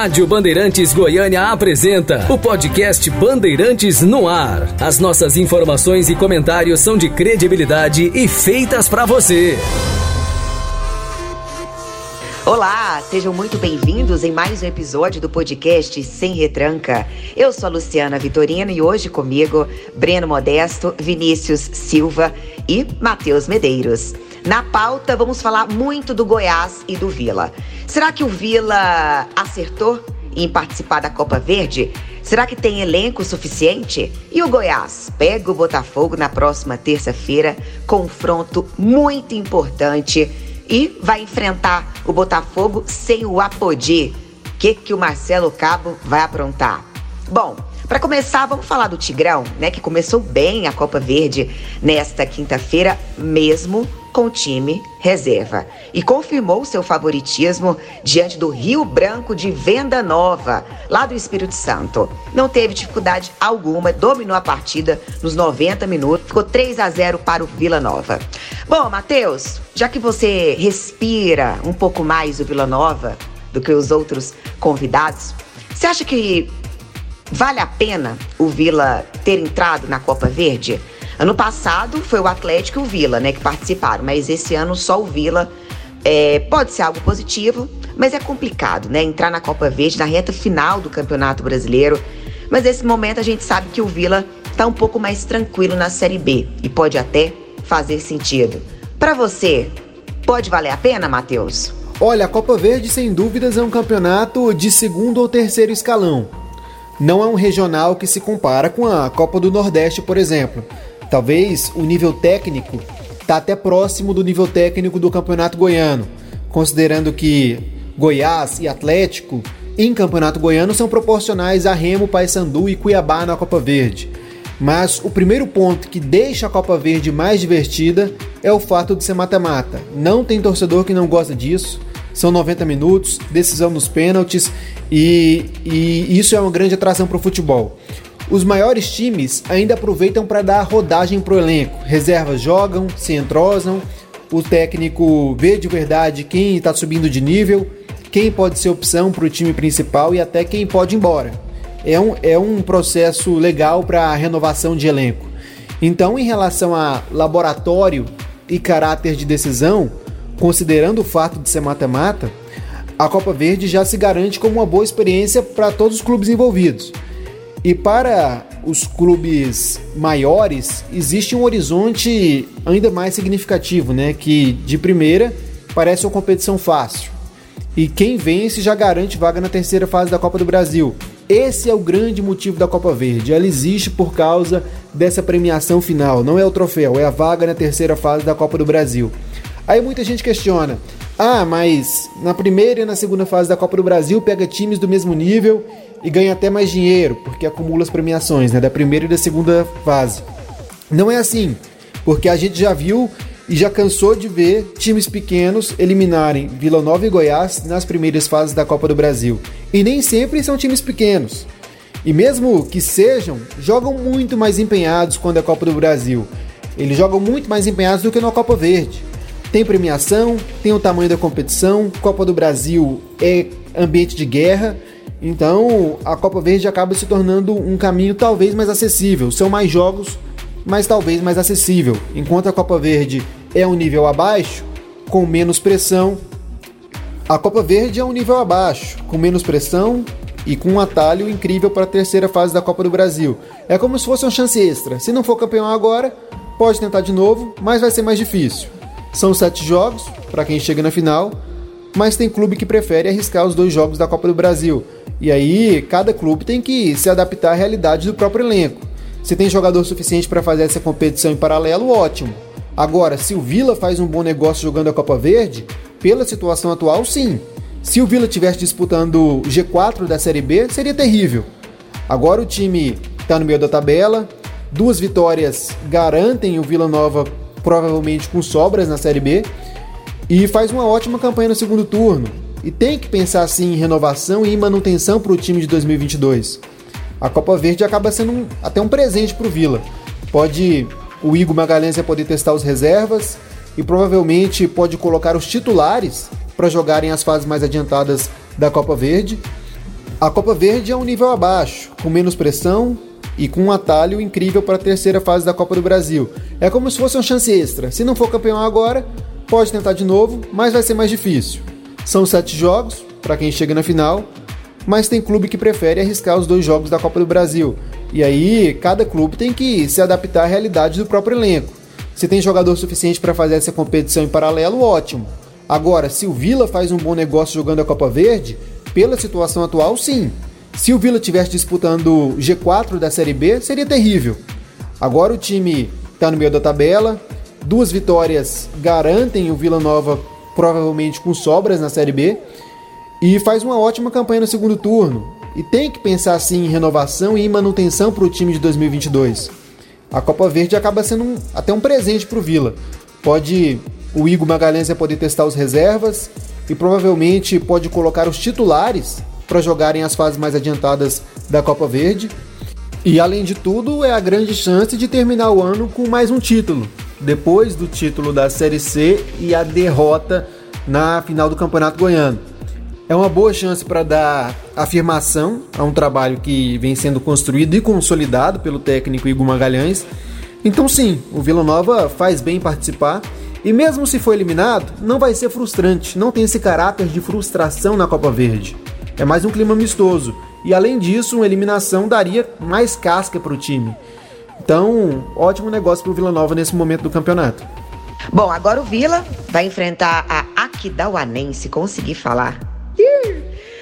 Rádio Bandeirantes Goiânia apresenta o podcast Bandeirantes no Ar. As nossas informações e comentários são de credibilidade e feitas para você. Olá, sejam muito bem-vindos em mais um episódio do podcast Sem Retranca. Eu sou a Luciana Vitorino e hoje comigo Breno Modesto, Vinícius Silva e Matheus Medeiros. Na pauta, vamos falar muito do Goiás e do Vila. Será que o Vila acertou em participar da Copa Verde? Será que tem elenco suficiente? E o Goiás pega o Botafogo na próxima terça-feira, confronto muito importante e vai enfrentar o Botafogo sem o Apodi. O que, que o Marcelo Cabo vai aprontar? Bom, para começar, vamos falar do Tigrão, né, que começou bem a Copa Verde nesta quinta-feira, mesmo com o time reserva e confirmou seu favoritismo diante do Rio Branco de Venda Nova, lá do Espírito Santo. Não teve dificuldade alguma, dominou a partida nos 90 minutos, ficou 3 a 0 para o Vila Nova. Bom, Matheus, já que você respira um pouco mais o Vila Nova do que os outros convidados, você acha que vale a pena o Vila ter entrado na Copa Verde? Ano passado foi o Atlético e o Vila, né, que participaram, mas esse ano só o Vila. É, pode ser algo positivo, mas é complicado, né? Entrar na Copa Verde na reta final do Campeonato Brasileiro. Mas nesse momento a gente sabe que o Vila está um pouco mais tranquilo na Série B e pode até fazer sentido. Para você, pode valer a pena, Matheus? Olha, a Copa Verde sem dúvidas é um campeonato de segundo ou terceiro escalão. Não é um regional que se compara com a Copa do Nordeste, por exemplo. Talvez o nível técnico está até próximo do nível técnico do Campeonato Goiano, considerando que Goiás e Atlético em Campeonato Goiano são proporcionais a Remo, Paysandu e Cuiabá na Copa Verde. Mas o primeiro ponto que deixa a Copa Verde mais divertida é o fato de ser mata-mata. Não tem torcedor que não gosta disso. São 90 minutos, decisão nos pênaltis e, e isso é uma grande atração para o futebol. Os maiores times ainda aproveitam para dar rodagem para o elenco. Reservas jogam, se entrosam, o técnico vê de verdade quem está subindo de nível, quem pode ser opção para o time principal e até quem pode ir embora. É um, é um processo legal para a renovação de elenco. Então, em relação a laboratório e caráter de decisão, considerando o fato de ser mata-mata, a Copa Verde já se garante como uma boa experiência para todos os clubes envolvidos. E para os clubes maiores, existe um horizonte ainda mais significativo, né? Que de primeira parece uma competição fácil. E quem vence já garante vaga na terceira fase da Copa do Brasil. Esse é o grande motivo da Copa Verde. Ela existe por causa dessa premiação final. Não é o troféu, é a vaga na terceira fase da Copa do Brasil. Aí muita gente questiona: ah, mas na primeira e na segunda fase da Copa do Brasil pega times do mesmo nível e ganha até mais dinheiro, porque acumula as premiações, né, da primeira e da segunda fase. Não é assim, porque a gente já viu e já cansou de ver times pequenos eliminarem Vila Nova e Goiás nas primeiras fases da Copa do Brasil. E nem sempre são times pequenos. E mesmo que sejam, jogam muito mais empenhados quando é Copa do Brasil. Eles jogam muito mais empenhados do que na Copa Verde. Tem premiação, tem o tamanho da competição, Copa do Brasil é ambiente de guerra então, a Copa Verde acaba se tornando um caminho talvez mais acessível. São mais jogos, mas talvez mais acessível. Enquanto a Copa Verde é um nível abaixo, com menos pressão, a Copa Verde é um nível abaixo, com menos pressão e com um atalho incrível para a terceira fase da Copa do Brasil. É como se fosse uma chance extra. Se não for campeão agora, pode tentar de novo, mas vai ser mais difícil. São sete jogos para quem chega na final, mas tem clube que prefere arriscar os dois jogos da Copa do Brasil. E aí, cada clube tem que se adaptar à realidade do próprio elenco. Se tem jogador suficiente para fazer essa competição em paralelo, ótimo. Agora, se o Vila faz um bom negócio jogando a Copa Verde, pela situação atual, sim. Se o Vila estivesse disputando o G4 da Série B, seria terrível. Agora o time está no meio da tabela, duas vitórias garantem o Vila Nova provavelmente com sobras na Série B e faz uma ótima campanha no segundo turno. E tem que pensar assim em renovação e em manutenção para o time de 2022. A Copa Verde acaba sendo um, até um presente para o Vila. Pode o Igor Magalhães vai poder testar os reservas e provavelmente pode colocar os titulares para jogarem as fases mais adiantadas da Copa Verde. A Copa Verde é um nível abaixo, com menos pressão e com um atalho incrível para a terceira fase da Copa do Brasil. É como se fosse uma chance extra. Se não for campeão agora, pode tentar de novo, mas vai ser mais difícil. São sete jogos para quem chega na final, mas tem clube que prefere arriscar os dois jogos da Copa do Brasil. E aí, cada clube tem que se adaptar à realidade do próprio elenco. Se tem jogador suficiente para fazer essa competição em paralelo, ótimo. Agora, se o Vila faz um bom negócio jogando a Copa Verde, pela situação atual, sim. Se o Vila estivesse disputando G4 da Série B, seria terrível. Agora o time está no meio da tabela, duas vitórias garantem o Vila Nova provavelmente com sobras na Série B e faz uma ótima campanha no segundo turno. E tem que pensar assim em renovação e manutenção para o time de 2022. A Copa Verde acaba sendo um, até um presente para o Vila. Pode o Igor Magalhães vai poder testar os reservas e provavelmente pode colocar os titulares para jogarem as fases mais adiantadas da Copa Verde. E além de tudo, é a grande chance de terminar o ano com mais um título, depois do título da Série C e a derrota na final do Campeonato Goiano. É uma boa chance para dar afirmação a um trabalho que vem sendo construído e consolidado pelo técnico Igor Magalhães. Então, sim, o Vila Nova faz bem participar e, mesmo se for eliminado, não vai ser frustrante, não tem esse caráter de frustração na Copa Verde. É mais um clima amistoso e, além disso, uma eliminação daria mais casca para o time. Então, ótimo negócio para o Vila Nova nesse momento do campeonato. Bom, agora o Vila vai enfrentar a Aquidauanense, consegui falar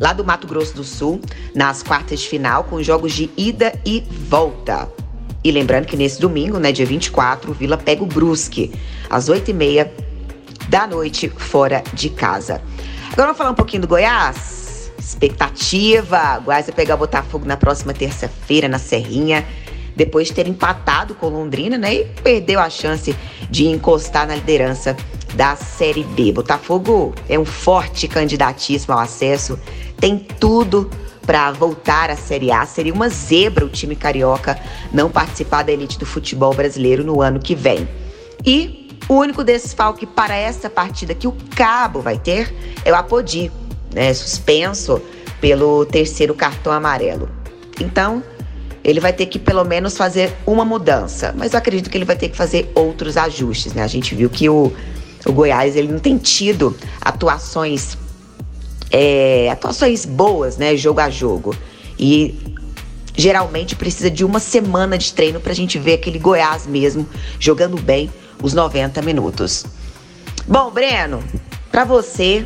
lá do Mato Grosso do Sul, nas quartas de final, com jogos de ida e volta. E lembrando que nesse domingo, né, dia 24, o Vila pega o Brusque, às 8h30 da noite, fora de casa. Agora vamos falar um pouquinho do Goiás? Expectativa, Goiás vai pegar o Botafogo na próxima terça-feira, na Serrinha depois de ter empatado com Londrina, né? E perdeu a chance de encostar na liderança da Série B. Botafogo é um forte candidatíssimo ao acesso, tem tudo para voltar à Série A. Seria uma zebra o time carioca não participar da elite do futebol brasileiro no ano que vem. E o único desfalque para essa partida que o Cabo vai ter é o Apodi, né, suspenso pelo terceiro cartão amarelo. Então, ele vai ter que pelo menos fazer uma mudança, mas eu acredito que ele vai ter que fazer outros ajustes, né? A gente viu que o o Goiás ele não tem tido atuações é, atuações boas, né, jogo a jogo. E geralmente precisa de uma semana de treino para a gente ver aquele Goiás mesmo jogando bem os 90 minutos. Bom, Breno, para você,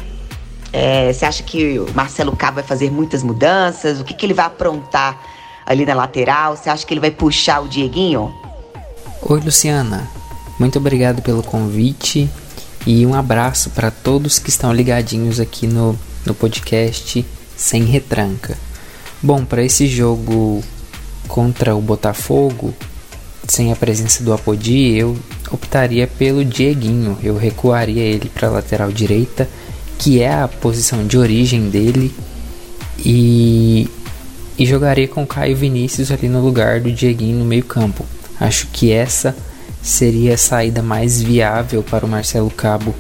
é, você acha que o Marcelo Cabo vai fazer muitas mudanças? O que, que ele vai aprontar ali na lateral? Você acha que ele vai puxar o Dieguinho? Oi, Luciana. Muito obrigado pelo convite. E um abraço para todos que estão ligadinhos aqui no, no podcast Sem Retranca. Bom, para esse jogo contra o Botafogo, sem a presença do Apodi, eu optaria pelo Dieguinho. Eu recuaria ele para a lateral direita, que é a posição de origem dele, e, e jogaria com Caio Vinícius ali no lugar do Dieguinho no meio-campo. Acho que essa seria a saída mais viável para o Marcelo Cabo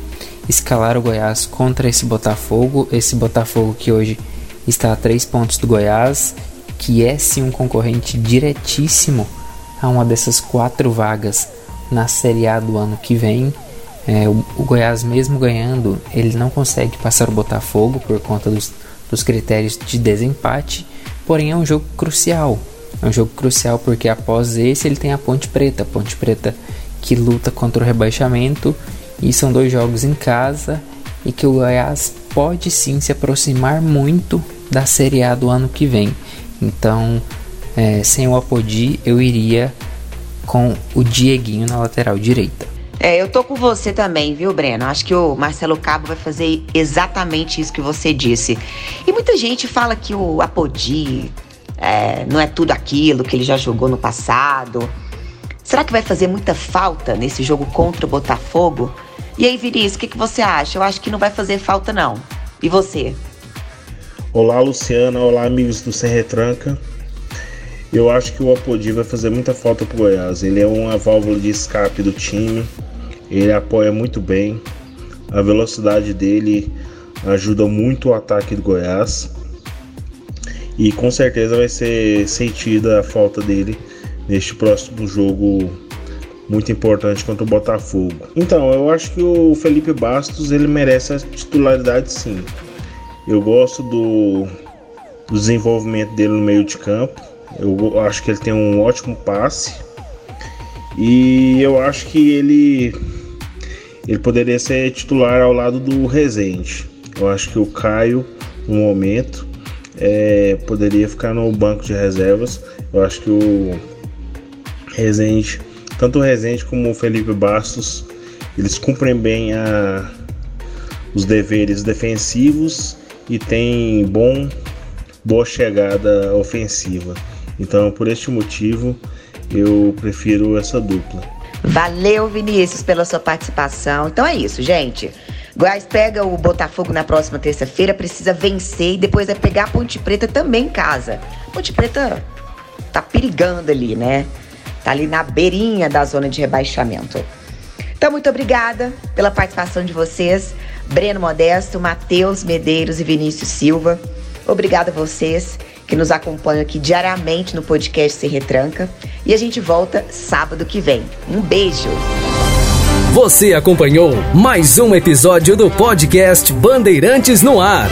escalar o Goiás contra esse Botafogo, esse Botafogo que hoje está a três pontos do Goiás, que é sim um concorrente diretíssimo a uma dessas quatro vagas na Série A do ano que vem. É, o, o, Goiás, mesmo ganhando, ele não consegue passar o Botafogo por conta dos, dos critérios de desempate, porém é um jogo crucial. É um jogo crucial porque após esse ele tem a Ponte Preta. Ponte Preta que luta contra o rebaixamento e são dois jogos em casa e que o Goiás pode sim se aproximar muito da Série A do ano que vem. Então, é, sem o Apodi, eu iria com o Dieguinho na lateral direita. É, eu tô com você também, viu, Breno? Acho que o Marcelo Cabo vai fazer exatamente isso que você disse. E muita gente fala que o Apodi é, não é tudo aquilo que ele já jogou no passado. Será que vai fazer muita falta nesse jogo contra o Botafogo? E aí, Vinícius, o que, que você acha? Eu acho que não vai fazer falta, não. E você? Olá, Luciana. Olá, amigos do Sem Retranca. Eu acho que o Apodi vai fazer muita falta pro Goiás. Ele é uma válvula de escape do time. Ele apoia muito bem. A velocidade dele ajuda muito o ataque do Goiás. e com certeza vai ser sentida a falta dele neste próximo jogo muito importante contra o Botafogo. Então, eu acho que o Felipe Bastos ele merece a titularidade sim. Eu gosto do, do desenvolvimento dele no meio de campo. Eu acho que ele tem um ótimo passe. E eu acho que ele ele poderia ser titular ao lado do Rezende. Eu acho que o Caio, no momento, é, poderia ficar no banco de reservas. Eu acho que o Rezende, tanto o Rezende como o Felipe Bastos, eles cumprem bem a, os deveres defensivos e têm bom, boa chegada ofensiva. Então, por este motivo, eu prefiro essa dupla. Valeu, Vinícius, pela sua participação. Então é isso, gente. Goiás pega o Botafogo na próxima terça-feira, precisa vencer e depois vai pegar a Ponte Preta também em casa. Ponte Preta tá perigando ali, né? Tá ali na beirinha da zona de rebaixamento. Então, muito obrigada pela participação de vocês, Breno Modesto, Matheus Medeiros e Vinícius Silva. Obrigada a vocês que nos acompanham aqui diariamente no podcast Se Retranca. E a gente volta sábado que vem. Um beijo! Você acompanhou mais um episódio do podcast Bandeirantes no Ar.